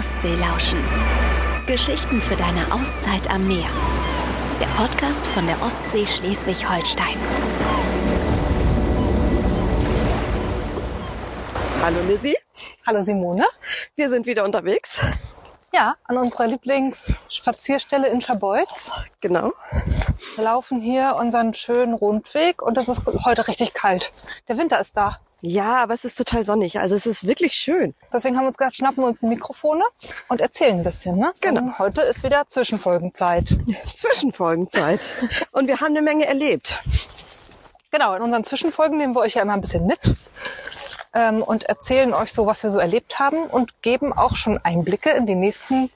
Ostsee lauschen. Geschichten für deine Auszeit am Meer. Der Podcast von der Ostsee Schleswig-Holstein. Hallo Lizzie, Hallo Simone. wir sind wieder unterwegs. Ja, an unserer Lieblingsspazierstelle in Scharbeutz. Genau. Wir laufen hier unseren schönen Rundweg und es ist heute richtig kalt. Der Winter ist da. Ja, aber es ist total sonnig. Also es ist wirklich schön. Deswegen haben wir uns gedacht, schnappen wir uns die Mikrofone und erzählen ein bisschen. Ne? Genau. Denn heute ist wieder Zwischenfolgenzeit. Zwischenfolgenzeit. Und wir haben eine Menge erlebt. Genau, in unseren Zwischenfolgen nehmen wir euch ja immer ein bisschen mit ähm, und erzählen euch so, was wir so erlebt haben und geben auch schon Einblicke in die nächsten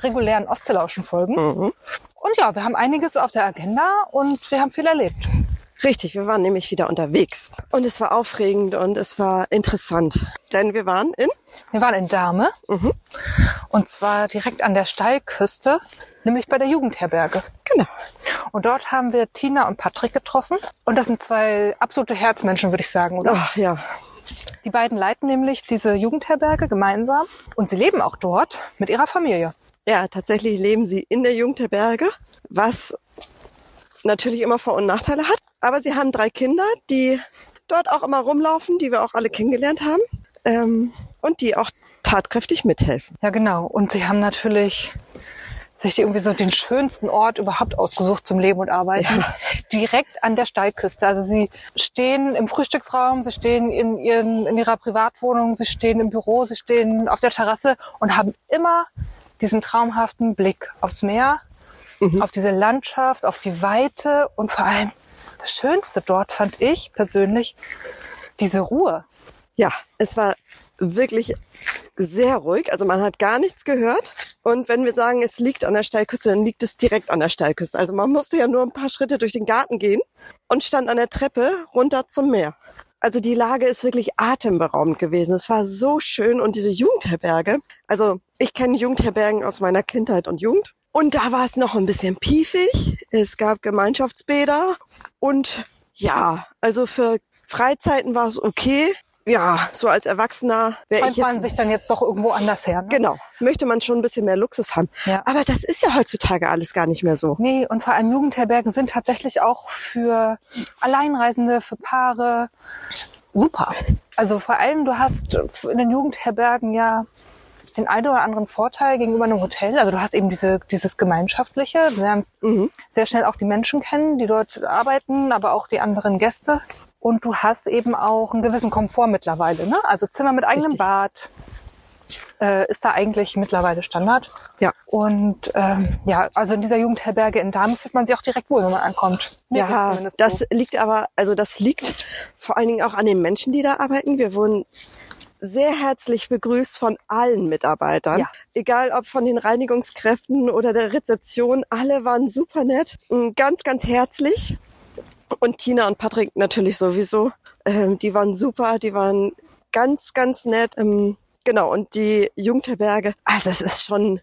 regulären Ostseelauschen-Folgen. Mhm. Und ja, wir haben einiges auf der Agenda und wir haben viel erlebt. Richtig, wir waren nämlich wieder unterwegs. Und es war aufregend und es war interessant. Denn wir waren in, Wir waren in Dahme und zwar direkt an der Steilküste, nämlich bei der Jugendherberge. genau, Und dort haben wir Tina und Patrick getroffen. Und das sind zwei absolute Herzmenschen, würde ich sagen, oder? ach ja, Die beiden leiten nämlich diese Jugendherberge gemeinsam und sie leben auch dort mit ihrer Familie. ja, tatsächlich leben sie in der Jugendherberge, was natürlich immer Vor- und Nachteile hat. Aber sie haben drei Kinder, die dort auch immer rumlaufen, die wir auch alle kennengelernt haben. Ähm, und die auch tatkräftig mithelfen. Ja, genau. Und sie haben natürlich sich irgendwie so den schönsten Ort überhaupt ausgesucht zum Leben und Arbeiten. Direkt an der Steilküste. Also sie stehen im Frühstücksraum, sie stehen in, ihren, in ihrer Privatwohnung, sie stehen im Büro, sie stehen auf der Terrasse und haben immer diesen traumhaften Blick aufs Meer, auf diese Landschaft, auf die Weite und vor allem das Schönste dort fand ich persönlich diese Ruhe. Ja, es war wirklich sehr ruhig. Also man hat gar nichts gehört. Und wenn wir sagen, es liegt an der Steilküste, dann liegt es direkt an der Steilküste. Also man musste ja nur ein paar Schritte durch den Garten gehen und stand an der Treppe runter zum Meer. Also die Lage ist wirklich atemberaubend gewesen. Es war so schön und diese Jugendherberge. Also ich kenne Jugendherbergen aus meiner Kindheit und Jugend. Und da war es noch ein bisschen piefig. Es gab Gemeinschaftsbäder und ja, also für Freizeiten war es okay. Ja, so als Erwachsener wäre ich Träumt man jetzt sich dann jetzt doch irgendwo anders her. Ne? Genau. Möchte man schon ein bisschen mehr Luxus haben. Ja. Aber das ist ja heutzutage alles gar nicht mehr so. Nee, und vor allem Jugendherbergen sind tatsächlich auch für Alleinreisende, für Paare super. Also vor allem, du hast in den Jugendherbergen ja den einen oder anderen Vorteil gegenüber einem Hotel. Also du hast eben diese, dieses Gemeinschaftliche. Du lernst sehr schnell auch die Menschen kennen, die dort arbeiten, aber auch die anderen Gäste. Und du hast eben auch einen gewissen Komfort mittlerweile. Ne? Also Zimmer mit eigenem Richtig. Bad äh, ist da eigentlich mittlerweile Standard. Ja. Und ähm, ja, also in dieser Jugendherberge in Damen fühlt man sich auch direkt wohl, wenn man ankommt. Mir Ja, das so. liegt aber, also das liegt vor allen Dingen auch an den Menschen, die da arbeiten. Wir wurden sehr herzlich begrüßt von allen Mitarbeitern. Ja. Egal ob von den Reinigungskräften oder der Rezeption, alle waren super nett, mm, ganz, ganz herzlich. Und Tina und Patrick natürlich sowieso. Ähm, die waren super, die waren ganz, ganz nett. Ähm, genau, und die Jugendherberge, also es ist schon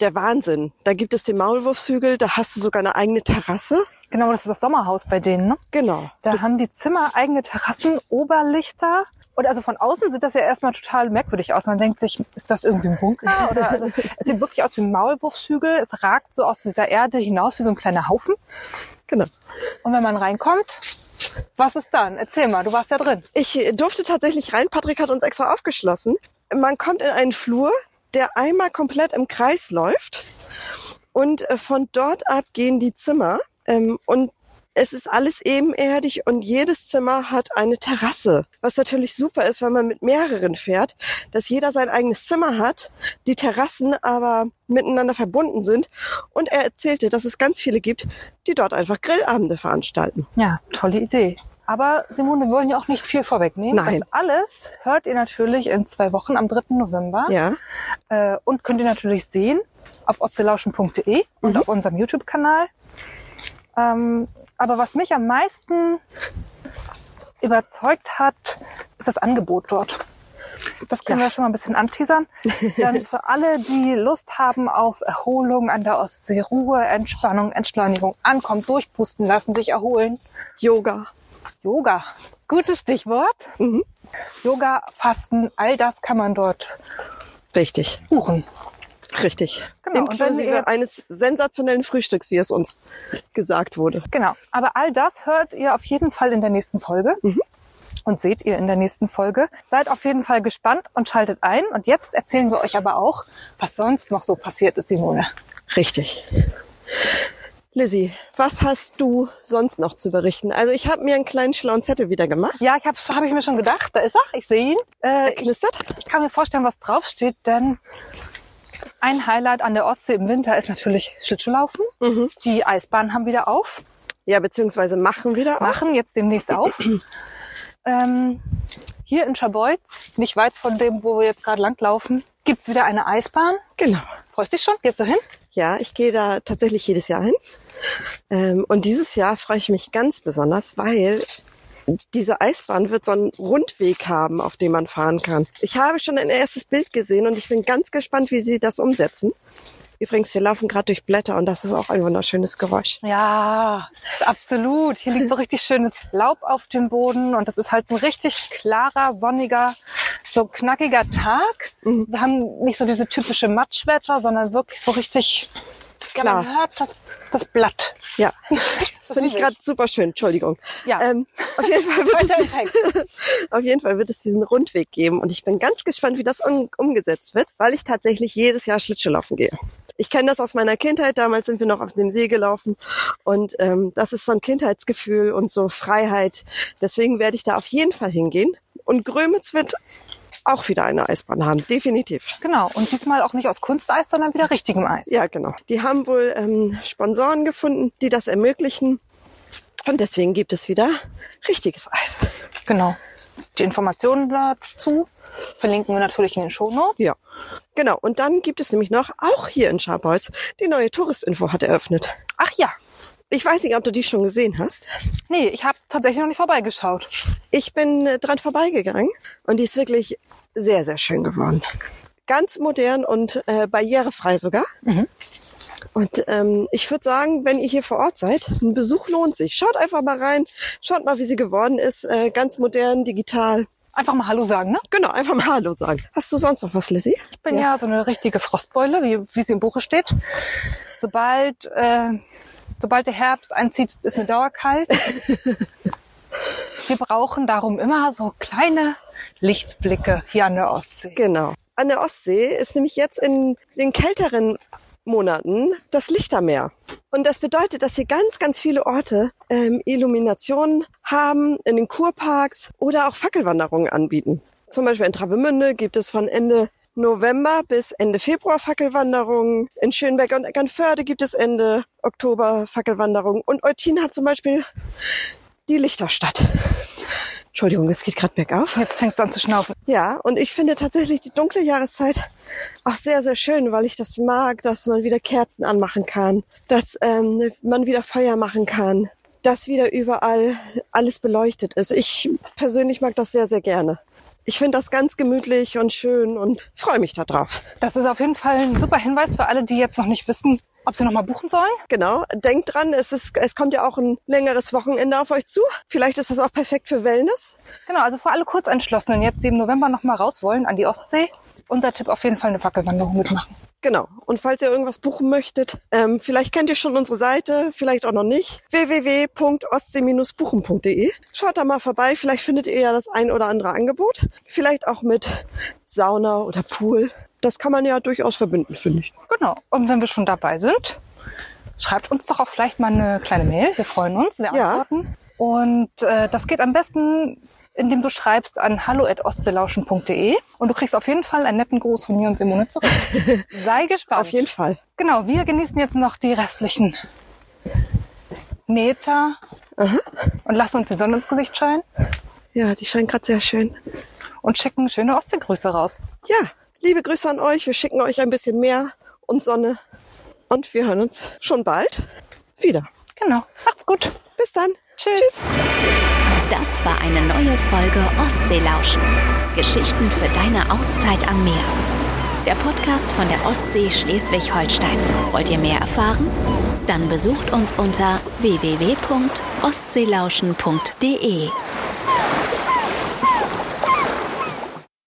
der Wahnsinn. Da gibt es den Maulwurfshügel, da hast du sogar eine eigene Terrasse. Genau, das ist das Sommerhaus bei denen. Ne? Genau. Da haben die Zimmer eigene Terrassen, Oberlichter. Und also von außen sieht das ja erstmal total merkwürdig aus. Man denkt sich, ist das irgendwie ein Bunker? Oder also, es sieht wirklich aus wie ein Maulwurfshügel. Es ragt so aus dieser Erde hinaus wie so ein kleiner Haufen. Genau. Und wenn man reinkommt, was ist dann? Erzähl mal, du warst ja drin. Ich durfte tatsächlich rein. Patrick hat uns extra aufgeschlossen. Man kommt in einen Flur, der einmal komplett im Kreis läuft. Und äh, von dort ab gehen die Zimmer. Ähm, Und es ist alles ebenerdig und jedes Zimmer hat eine Terrasse. Was natürlich super ist, wenn man mit mehreren fährt, dass jeder sein eigenes Zimmer hat, die Terrassen aber miteinander verbunden sind. Und er erzählte, dass es ganz viele gibt, die dort einfach Grillabende veranstalten. Ja, tolle Idee. Aber Simone, wir wollen ja auch nicht viel vorwegnehmen. Nein. Das alles hört ihr natürlich in zwei Wochen am 3. November. Ja. Äh, und könnt ihr natürlich sehen auf ostseelauschen.de und auf unserem YouTube-Kanal. Ähm, aber was mich am meisten überzeugt hat, ist das Angebot dort. Das können Ja. wir schon mal ein bisschen anteasern. Dann für alle, die Lust haben auf Erholung an der Ostsee, Ruhe, Entspannung, Entschleunigung, ankommen, durchpusten lassen, sich erholen. Yoga. Yoga, gutes Stichwort. Yoga, Fasten, all das kann man dort Richtig, Buchen. Richtig. Genau, Inklusive eines sensationellen Frühstücks, wie es uns gesagt wurde. Genau. Aber all das hört ihr auf jeden Fall in der nächsten Folge. Und seht ihr in der nächsten Folge. Seid auf jeden Fall gespannt und schaltet ein. Und jetzt erzählen wir euch aber auch, was sonst noch so passiert ist, Simone. Richtig. Lizzie, was hast du sonst noch zu berichten? Also ich habe mir einen kleinen schlauen Zettel wieder gemacht. Ja, ich habe hab ich mir schon gedacht. Da ist er. Ich sehe ihn. Äh, ich, Knistert? ich kann mir vorstellen, was draufsteht, denn ein Highlight an der Ostsee im Winter ist natürlich Schlittschuhlaufen. Die Eisbahnen haben wieder auf. Ja, beziehungsweise machen wieder. auf. machen jetzt demnächst auf. ähm, hier in Scharbeutz, nicht weit von dem, wo wir jetzt gerade langlaufen, gibt's wieder eine Eisbahn. Genau. Freust dich schon? Gehst du hin? Ja, ich gehe da tatsächlich jedes Jahr hin. Ähm, und dieses Jahr freue ich mich ganz besonders, weil diese Eisbahn wird so einen Rundweg haben, auf dem man fahren kann. Ich habe schon ein erstes Bild gesehen und ich bin ganz gespannt, wie sie das umsetzen. Übrigens, wir laufen gerade durch Blätter und das ist auch ein wunderschönes Geräusch. Ja, absolut. Hier liegt so richtig schönes Laub auf dem Boden und das ist halt ein richtig klarer, sonniger, so knackiger Tag. Wir haben nicht so diese typische Matschwetter, sondern wirklich so richtig, ja, man Klar. hört das, das Blatt. Ja, Das finde ich gerade super schön. Entschuldigung. Ja. Ähm, auf jeden Fall wird es, auf jeden Fall wird es diesen Rundweg geben und ich bin ganz gespannt, wie das um, umgesetzt wird, weil ich tatsächlich jedes Jahr Schlittschuhlaufen gehe. Ich kenne das aus meiner Kindheit. Damals sind wir noch auf dem See gelaufen und ähm, das ist so ein Kindheitsgefühl und so Freiheit. Deswegen werde ich da auf jeden Fall hingehen. Und Grömitz wird auch wieder eine Eisbahn haben, definitiv. Genau. Und diesmal auch nicht aus Kunsteis, sondern wieder richtigem Eis. Ja, genau. Die haben wohl ähm, Sponsoren gefunden, die das ermöglichen. Und deswegen gibt es wieder richtiges Eis. Genau. Die Informationen dazu verlinken wir natürlich in den Shownotes. Ja, genau. Und dann gibt es nämlich noch, auch hier in Scharbeutz, die neue Touristinfo hat eröffnet. Ach ja. Ich weiß nicht, ob du die schon gesehen hast. Nee, ich habe tatsächlich noch nicht vorbeigeschaut. Ich bin äh, dran vorbeigegangen und die ist wirklich sehr, sehr schön geworden. Ganz modern und äh, barrierefrei sogar. Und ähm, ich würde sagen, wenn ihr hier vor Ort seid, ein Besuch lohnt sich. Schaut einfach mal rein, schaut mal, wie sie geworden ist. Äh, ganz modern, digital. Einfach mal Hallo sagen, ne? Genau, einfach mal Hallo sagen. Hast du sonst noch was, Lizzie? Ich bin ja, so eine richtige Frostbeule, wie, wie sie im Buche steht. Sobald, äh, sobald der Herbst einzieht, ist mir dauerkalt. Wir brauchen darum immer so kleine Lichtblicke hier an der Ostsee. Genau. An der Ostsee ist nämlich jetzt in den kälteren Monaten das Lichtermeer. Und das bedeutet, dass hier ganz, ganz viele Orte ähm, Illuminationen haben in den Kurparks oder auch Fackelwanderungen anbieten. Zum Beispiel in Travemünde gibt es von Ende November bis Ende Februar Fackelwanderungen. In Schönberg und Eckernförde gibt es Ende Oktober Fackelwanderungen. Und Eutin hat zum Beispiel die Lichterstadt. Entschuldigung, es geht gerade bergauf. Jetzt fängst du an zu schnaufen. Ja, und ich finde tatsächlich die dunkle Jahreszeit auch sehr, sehr schön, weil ich das mag, dass man wieder Kerzen anmachen kann, dass ähm, man wieder Feuer machen kann, dass wieder überall alles beleuchtet ist. Ich persönlich mag das sehr, sehr gerne. Ich finde das ganz gemütlich und schön und freue mich darauf. Das ist auf jeden Fall ein super Hinweis für alle, die jetzt noch nicht wissen, ob sie noch mal buchen sollen. Genau, denkt dran, es, ist, es kommt ja auch ein längeres Wochenende auf euch zu. Vielleicht ist das auch perfekt für Wellness. Genau, also für alle Kurzentschlossenen, jetzt die im November noch mal raus wollen an die Ostsee. Unser Tipp auf jeden Fall eine Fackelwanderung mitmachen. Genau. Und falls ihr irgendwas buchen möchtet, ähm, vielleicht kennt ihr schon unsere Seite, vielleicht auch noch nicht. www.ostsee-buchen.de. Schaut da mal vorbei, vielleicht findet ihr ja das ein oder andere Angebot. Vielleicht auch mit Sauna oder Pool. Das kann man ja durchaus verbinden, finde ich. Genau. Und wenn wir schon dabei sind, schreibt uns doch auch vielleicht mal eine kleine Mail. Wir freuen uns, wir Ja. antworten. Und äh, das geht am besten, indem du schreibst an hallo.ostseelauschen.de und du kriegst auf jeden Fall einen netten Gruß von mir und Simone zurück. Sei gespannt. Auf jeden Fall. Genau, wir genießen jetzt noch die restlichen Meter und lassen uns die Sonne ins Gesicht scheinen Ja, die scheint gerade sehr schön. und schicken schöne Ostseegrüße raus. Ja, liebe Grüße an euch. Wir schicken euch ein bisschen Meer und Sonne. Und wir hören uns schon bald wieder. Genau. Macht's gut. Bis dann. Tschüss. Tschüss. Das war eine neue Folge Ostseelauschen. Geschichten für deine Auszeit am Meer. Der Podcast von der Ostsee Schleswig-Holstein. Wollt ihr mehr erfahren? Dann besucht uns unter www.ostseelauschen.de.